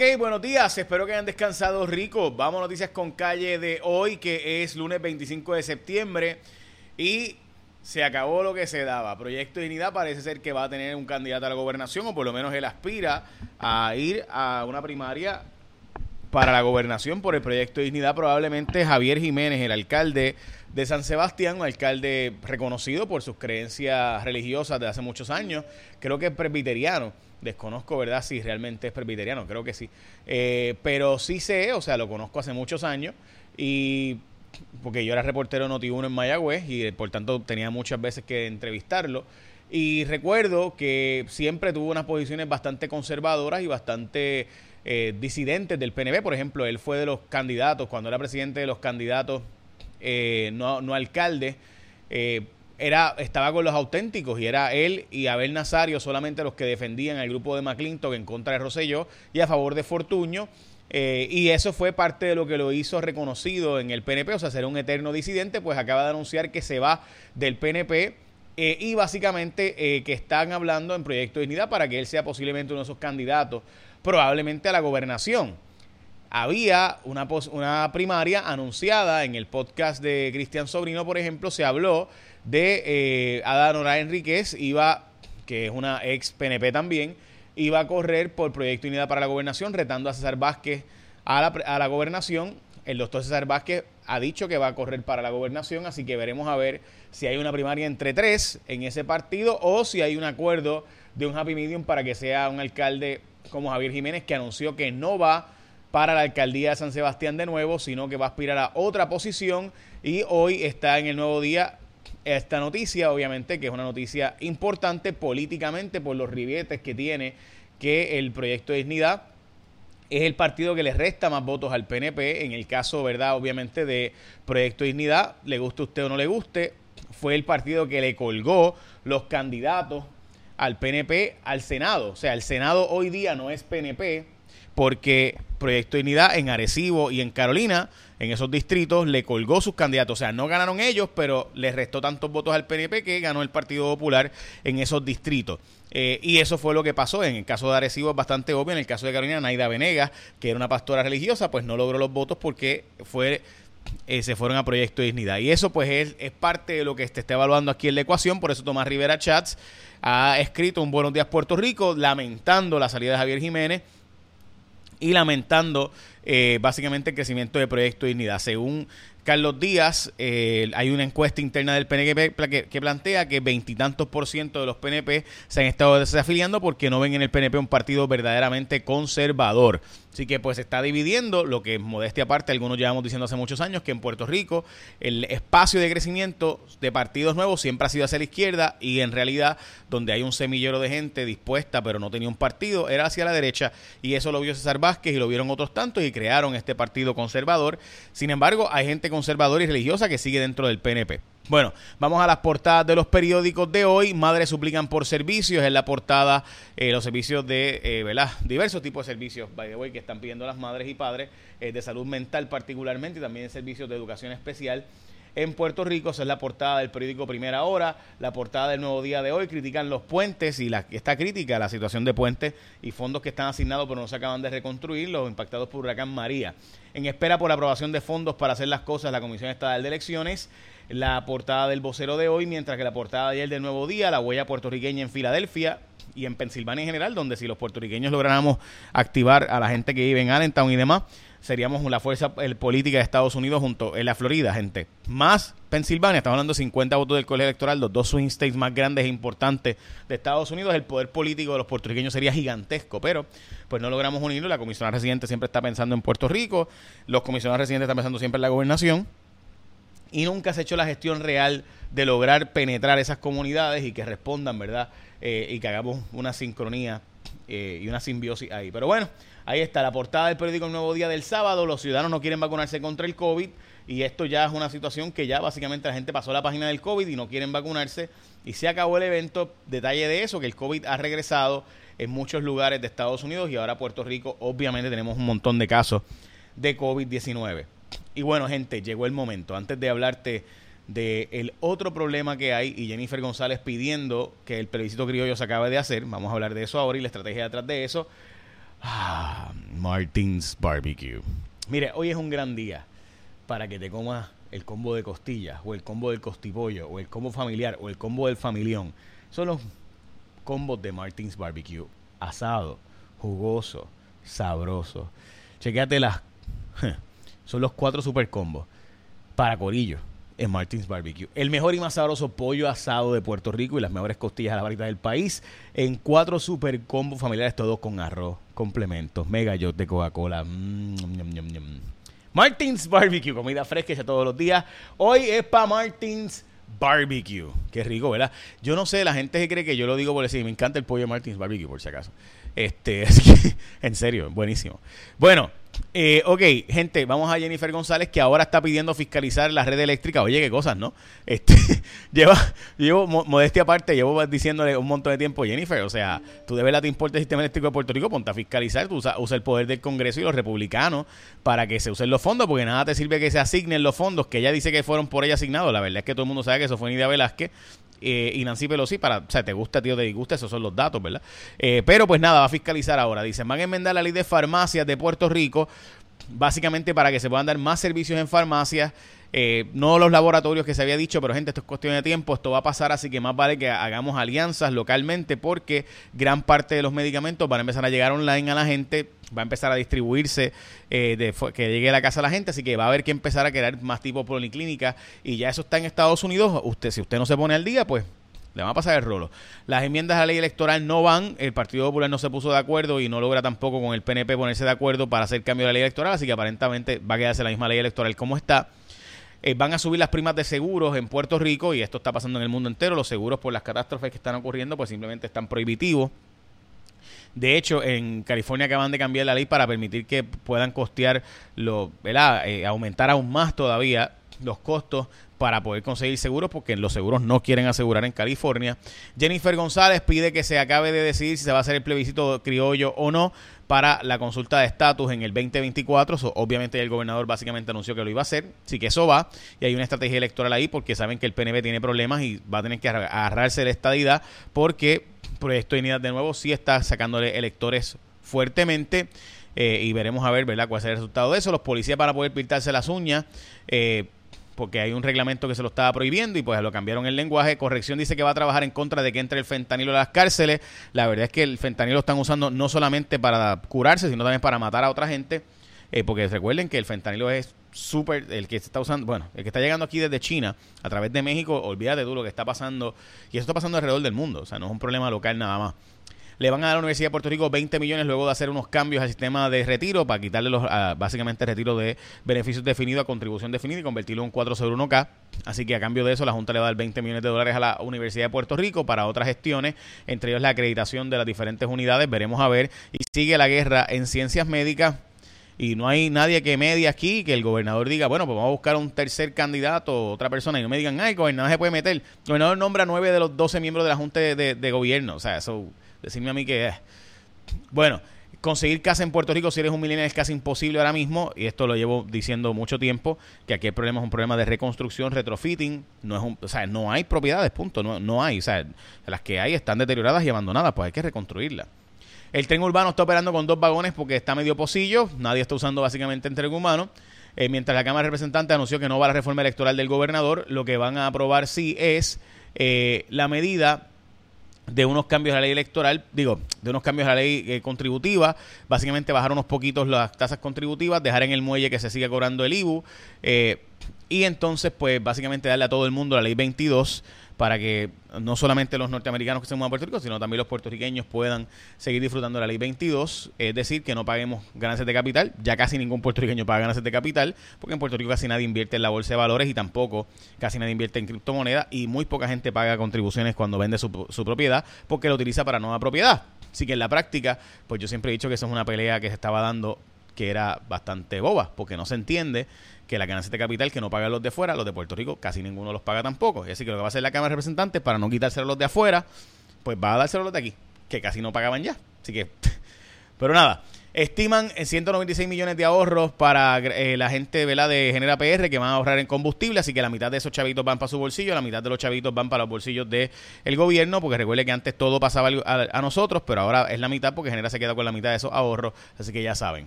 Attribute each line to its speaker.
Speaker 1: Ok, buenos días, espero que hayan descansado rico. Vamos a noticias con calle de hoy, que es lunes 25 de septiembre. Y se acabó lo que se daba. Proyecto de Dignidad parece ser que va a tener un candidato a la gobernación, o por lo menos él aspira a ir a una primaria para la gobernación por el Proyecto de Dignidad. Probablemente Javier Jiménez, el alcalde de San Sebastián, un alcalde reconocido por sus creencias religiosas de hace muchos años, creo que es presbiteriano Desconozco, ¿verdad? Si realmente es presbiteriano, creo que sí. Eh, pero sí sé, o sea, lo conozco hace muchos años y porque yo era reportero Noti1 en Mayagüez y por tanto tenía muchas veces que entrevistarlo. Y recuerdo que siempre tuvo unas posiciones bastante conservadoras y bastante eh, disidentes del PNB. Por ejemplo, él fue de los candidatos, cuando era presidente de los candidatos, eh, no, no alcalde, eh, era, estaba con los auténticos y era él y Abel Nazario solamente los que defendían al grupo de McClintock en contra de Rosselló y a favor de Fortuño. Eh, y eso fue parte de lo que lo hizo reconocido en el PNP, o sea, ser un eterno disidente, pues acaba de anunciar que se va del PNP eh, y básicamente eh, que están hablando en Proyecto de Dignidad para que él sea posiblemente uno de esos candidatos, probablemente a la gobernación. Había una, una primaria anunciada en el podcast de Cristian Sobrino, por ejemplo, se habló de eh, Adán Enríquez, iba, que es una ex PNP también, iba a correr por Proyecto Unidad para la Gobernación, retando a César Vázquez a la, a la gobernación. El doctor César Vázquez ha dicho que va a correr para la gobernación, así que veremos a ver si hay una primaria entre tres en ese partido o si hay un acuerdo de un happy medium para que sea un alcalde como Javier Jiménez, que anunció que no va para la alcaldía de San Sebastián de nuevo, sino que va a aspirar a otra posición y hoy está en el nuevo día esta noticia, obviamente, que es una noticia importante políticamente por los ribietes que tiene que el proyecto de dignidad es el partido que le resta más votos al PNP. En el caso, ¿verdad? Obviamente de Proyecto de Dignidad, le guste usted o no le guste, fue el partido que le colgó los candidatos al PNP al Senado. O sea, el Senado hoy día no es PNP porque Proyecto de Dignidad en Arecibo y en Carolina en esos distritos le colgó sus candidatos. O sea, no ganaron ellos, pero les restó tantos votos al PNP que ganó el Partido Popular en esos distritos. Eh, y eso fue lo que pasó. En el caso de Arecibo es bastante obvio. En el caso de Carolina, Naida Venegas, que era una pastora religiosa, pues no logró los votos porque fue eh, se fueron a Proyecto Dignidad. Y eso pues es, es parte de lo que se está evaluando aquí en la ecuación. Por eso Tomás Rivera Chats ha escrito un Buenos Días Puerto Rico lamentando la salida de Javier Jiménez y lamentando eh, básicamente el crecimiento de Proyecto Dignidad. Según Carlos Díaz, eh, hay una encuesta interna del PNP que, plantea que veintitantos por ciento de los PNP se han estado desafiliando porque no ven en el PNP un partido verdaderamente conservador. Así que pues se está dividiendo, lo que modestia aparte, algunos llevamos diciendo hace muchos años que en Puerto Rico el espacio de crecimiento de partidos nuevos siempre ha sido hacia la izquierda y en realidad donde hay un semillero de gente dispuesta pero no tenía un partido era hacia la derecha y eso lo vio César Vázquez y lo vieron otros tantos crearon este partido conservador. Sin embargo, hay gente conservadora y religiosa que sigue dentro del PNP. Bueno, vamos a las portadas de los periódicos de hoy. Madres suplican por servicios. En la portada eh, los servicios de, eh, ¿verdad? Diversos tipos de servicios, by the way, que están pidiendo las madres y padres, eh, de salud mental particularmente y también servicios de educación especial en Puerto Rico. Esa es la portada del periódico Primera Hora. La portada del Nuevo Día de hoy critican los puentes y la, esta crítica la situación de puentes y fondos que están asignados pero no se acaban de reconstruir, los impactados por Huracán María. En espera por aprobación de fondos para hacer las cosas, la Comisión Estatal de Elecciones la portada del vocero de hoy, mientras que la portada de ayer del Nuevo Día, la huella puertorriqueña en Filadelfia y en Pensilvania en general, donde si los puertorriqueños lográramos activar a la gente que vive en Allentown y demás, seríamos la fuerza política de Estados Unidos junto en la Florida, gente. Más Pensilvania, estamos hablando de 50 votos del colegio electoral, los dos swing states más grandes e importantes de Estados Unidos, el poder político de los puertorriqueños sería gigantesco, pero pues no logramos unirlo, la comisionada residente siempre está pensando en Puerto Rico, los comisionados residentes están pensando siempre en la gobernación, y nunca se ha hecho la gestión real de lograr penetrar esas comunidades y que respondan, ¿verdad? Eh, y que hagamos una sincronía eh, y una simbiosis ahí. Pero bueno, ahí está la portada del periódico El Nuevo Día del sábado. Los ciudadanos no quieren vacunarse contra el COVID y esto ya es una situación que ya básicamente la gente pasó la página del COVID y no quieren vacunarse y se acabó el evento. Detalle de eso, que el COVID ha regresado en muchos lugares de Estados Unidos y ahora Puerto Rico obviamente tenemos un montón de casos de COVID-19. Y bueno, gente, llegó el momento. Antes de hablarte del el otro problema que hay y Jennifer González pidiendo que el plebiscito criollo se acabe de hacer, vamos a hablar de eso ahora y la estrategia detrás de eso. Ah, Martins Barbecue. Mire, hoy es un gran día para que te comas el combo de costillas, o el combo del costipollo, o el combo familiar, o el combo del familión. Son los combos de Martins Barbecue. Asado, jugoso, sabroso. Chequéate las. Son los cuatro super combos para Corillo en Martins Barbecue. El mejor y más sabroso pollo asado de Puerto Rico y las mejores costillas a la varita del país en cuatro super combos familiares, todos con arroz, complementos, mega yacht de Coca-Cola. Mm, Martins Barbecue, comida fresca hecha todos los días. Hoy es para Martins Barbecue. Qué rico, ¿verdad? Yo no sé, la gente cree que yo lo digo por decir, me encanta el pollo de Martins Barbecue, por si acaso. Este, en serio, buenísimo. Bueno, eh, ok, gente, vamos a Jennifer González que ahora está pidiendo fiscalizar la red eléctrica. Oye, qué cosas, ¿no? Este, lleva, llevo, modestia aparte, llevo diciéndole un montón de tiempo, Jennifer, o sea, tú de verdad te importa el sistema eléctrico de Puerto Rico, ponte a fiscalizar, tú usa, el poder del Congreso y los republicanos para que se usen los fondos, porque nada te sirve que se asignen los fondos que ella dice que fueron por ella asignados. La verdad es que todo el mundo sabe que eso fue Nidia Velázquez eh, y Nancy Pelosi para, o sea, te gusta, tío, te disgusta, esos son los datos, ¿verdad? Eh, pero pues nada, va a fiscalizar ahora. Dicen, van a enmendar la ley de farmacias de Puerto Rico, básicamente para que se puedan dar más servicios en farmacias. Eh, no los laboratorios que se había dicho, pero gente, esto es cuestión de tiempo, esto va a pasar, así que más vale que hagamos alianzas localmente porque gran parte de los medicamentos van a empezar a llegar online a la gente, va a empezar a distribuirse, eh, de, que llegue a la casa a la gente, así que va a haber que empezar a crear más tipo policlínica y ya eso está en Estados Unidos, usted si usted no se pone al día, pues le va a pasar el rolo. Las enmiendas a la ley electoral no van, el Partido Popular no se puso de acuerdo y no logra tampoco con el PNP ponerse de acuerdo para hacer cambio de la ley electoral, así que aparentemente va a quedarse la misma ley electoral como está. Eh, van a subir las primas de seguros en Puerto Rico y esto está pasando en el mundo entero. Los seguros por las catástrofes que están ocurriendo pues simplemente están prohibitivos. De hecho, en California acaban de cambiar la ley para permitir que puedan costear, lo, eh, aumentar aún más todavía los costos para poder conseguir seguros porque los seguros no quieren asegurar en California. Jennifer González pide que se acabe de decidir si se va a hacer el plebiscito criollo o no para la consulta de estatus en el 2024. obviamente el gobernador básicamente anunció que lo iba a hacer, sí que eso va y hay una estrategia electoral ahí porque saben que el PNP tiene problemas y va a tener que agarrarse la estadidad porque Proyecto de Unidad de nuevo sí está sacándole electores fuertemente. Eh, y veremos a ver, ¿verdad?, cuál será el resultado de eso. Los policías para poder pintarse las uñas, eh, porque hay un reglamento que se lo estaba prohibiendo y pues lo cambiaron el lenguaje. Corrección dice que va a trabajar en contra de que entre el fentanilo a las cárceles. La verdad es que el fentanilo lo están usando no solamente para curarse, sino también para matar a otra gente. Eh, porque recuerden que el fentanilo es súper, el que se está usando, bueno, el que está llegando aquí desde China a través de México, olvídate tú lo que está pasando. Y eso está pasando alrededor del mundo, o sea, no es un problema local nada más. Le van a dar a la Universidad de Puerto Rico 20 millones luego de hacer unos cambios al sistema de retiro para quitarle los, básicamente retiro de beneficios definidos a contribución definida y convertirlo en un 4 sobre 1K. Así que a cambio de eso la Junta le va a dar 20 millones de dólares a la Universidad de Puerto Rico para otras gestiones, entre ellos la acreditación de las diferentes unidades. Veremos a ver. Y sigue la guerra en ciencias médicas y no hay nadie que medie aquí que el gobernador diga, bueno, pues vamos a buscar un tercer candidato, otra persona, y no me digan, ay, el gobernador se puede meter. El gobernador nombra nueve de los doce miembros de la Junta de gobierno. O sea, eso decirme a mí que es. Bueno, conseguir casa en Puerto Rico si eres un millennial es casi imposible ahora mismo y esto lo llevo diciendo mucho tiempo que aquí el problema es un problema de reconstrucción retrofitting no es un, o sea no hay propiedades punto no, no hay o sea las que hay están deterioradas y abandonadas pues hay que reconstruirlas el tren urbano está operando con dos vagones porque está medio pocillo nadie está usando básicamente el tren humano eh, mientras la Cámara de Representantes anunció que no va a la reforma electoral del gobernador lo que van a aprobar sí es eh, la medida de unos cambios a la ley electoral, digo, de unos cambios a la ley eh, contributiva, básicamente bajar unos poquitos las tasas contributivas, dejar en el muelle que se siga cobrando el IBU, eh, y entonces, pues, básicamente darle a todo el mundo la ley 22 para que no solamente los norteamericanos que se muevan a Puerto Rico, sino también los puertorriqueños puedan seguir disfrutando de la ley 22, es decir, que no paguemos ganancias de capital, ya casi ningún puertorriqueño paga ganancias de capital, porque en Puerto Rico casi nadie invierte en la bolsa de valores y tampoco casi nadie invierte en criptomonedas y muy poca gente paga contribuciones cuando vende su, su propiedad porque lo utiliza para nueva propiedad. Así que en la práctica, pues yo siempre he dicho que eso es una pelea que se estaba dando que era bastante boba, porque no se entiende que la ganancia de capital que no pagan los de fuera, los de Puerto Rico casi ninguno los paga tampoco. Es decir, que lo que va a hacer la Cámara de Representantes para no quitárselo a los de afuera, pues va a dárselo a los de aquí, que casi no pagaban ya. Así que, pero nada. Estiman en 196 millones de ahorros para eh, la gente de Genera PR que van a ahorrar en combustible, así que la mitad de esos chavitos van para su bolsillo, la mitad de los chavitos van para los bolsillos del gobierno, porque recuerde que antes todo pasaba a, a nosotros, pero ahora es la mitad porque Genera se queda con la mitad de esos ahorros, así que ya saben.